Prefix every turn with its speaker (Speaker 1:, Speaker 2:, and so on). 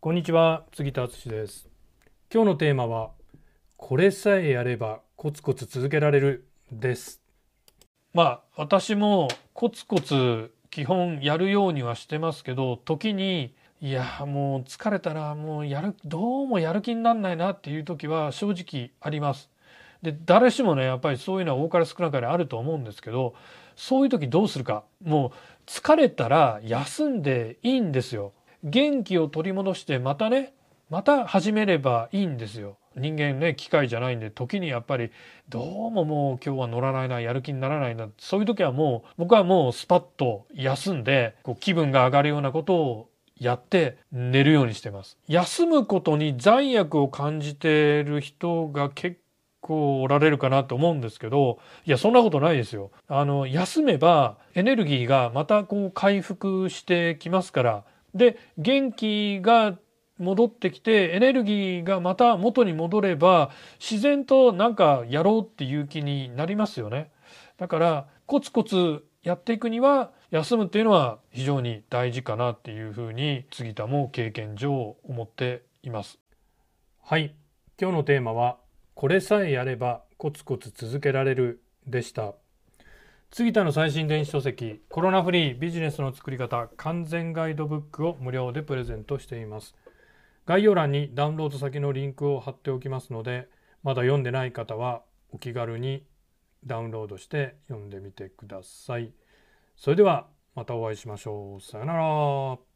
Speaker 1: こんにちは杉田敦です。今日のテーマはこれさえやればコツコツ続けられるです。まあ私もコツコツ基本やるようにはしてますけど時にいやもう疲れたらもうやるどうもやる気になんないなっていう時は正直あります。で誰しもねやっぱりそういうのは多かれ少なかれあると思うんですけどそういう時どうするか。もう疲れたら休んでいいんですよ。元気を取り戻してまたねまた始めればいいんですよ。人間ね機械じゃないんで時にやっぱりどうももう今日は乗らないなやる気にならないなそういう時はもう僕はもうスパッと休んでこう気分が上がるようなことをやって寝るようにしてます。休むことに罪悪を感じてる人が結構おられるかなと思うんですけどいやそんなことないですよ。あの休めばエネルギーがまたこう回復してきますからで元気が戻ってきてエネルギーがまた元に戻れば自然となんかやろうっていう気になりますよね。だからコツコツやっていくには休むっていうのは非常に大事かなっていうふうに杉田も経験上思っています。はい今日のテーマはこれさえやればコツコツ続けられるでした。杉田の最新電子書籍コロナフリービジネスの作り方完全ガイドブックを無料でプレゼントしています。概要欄にダウンロード先のリンクを貼っておきますのでまだ読んでない方はお気軽にダウンロードして読んでみてください。それではまたお会いしましょう。さよなら。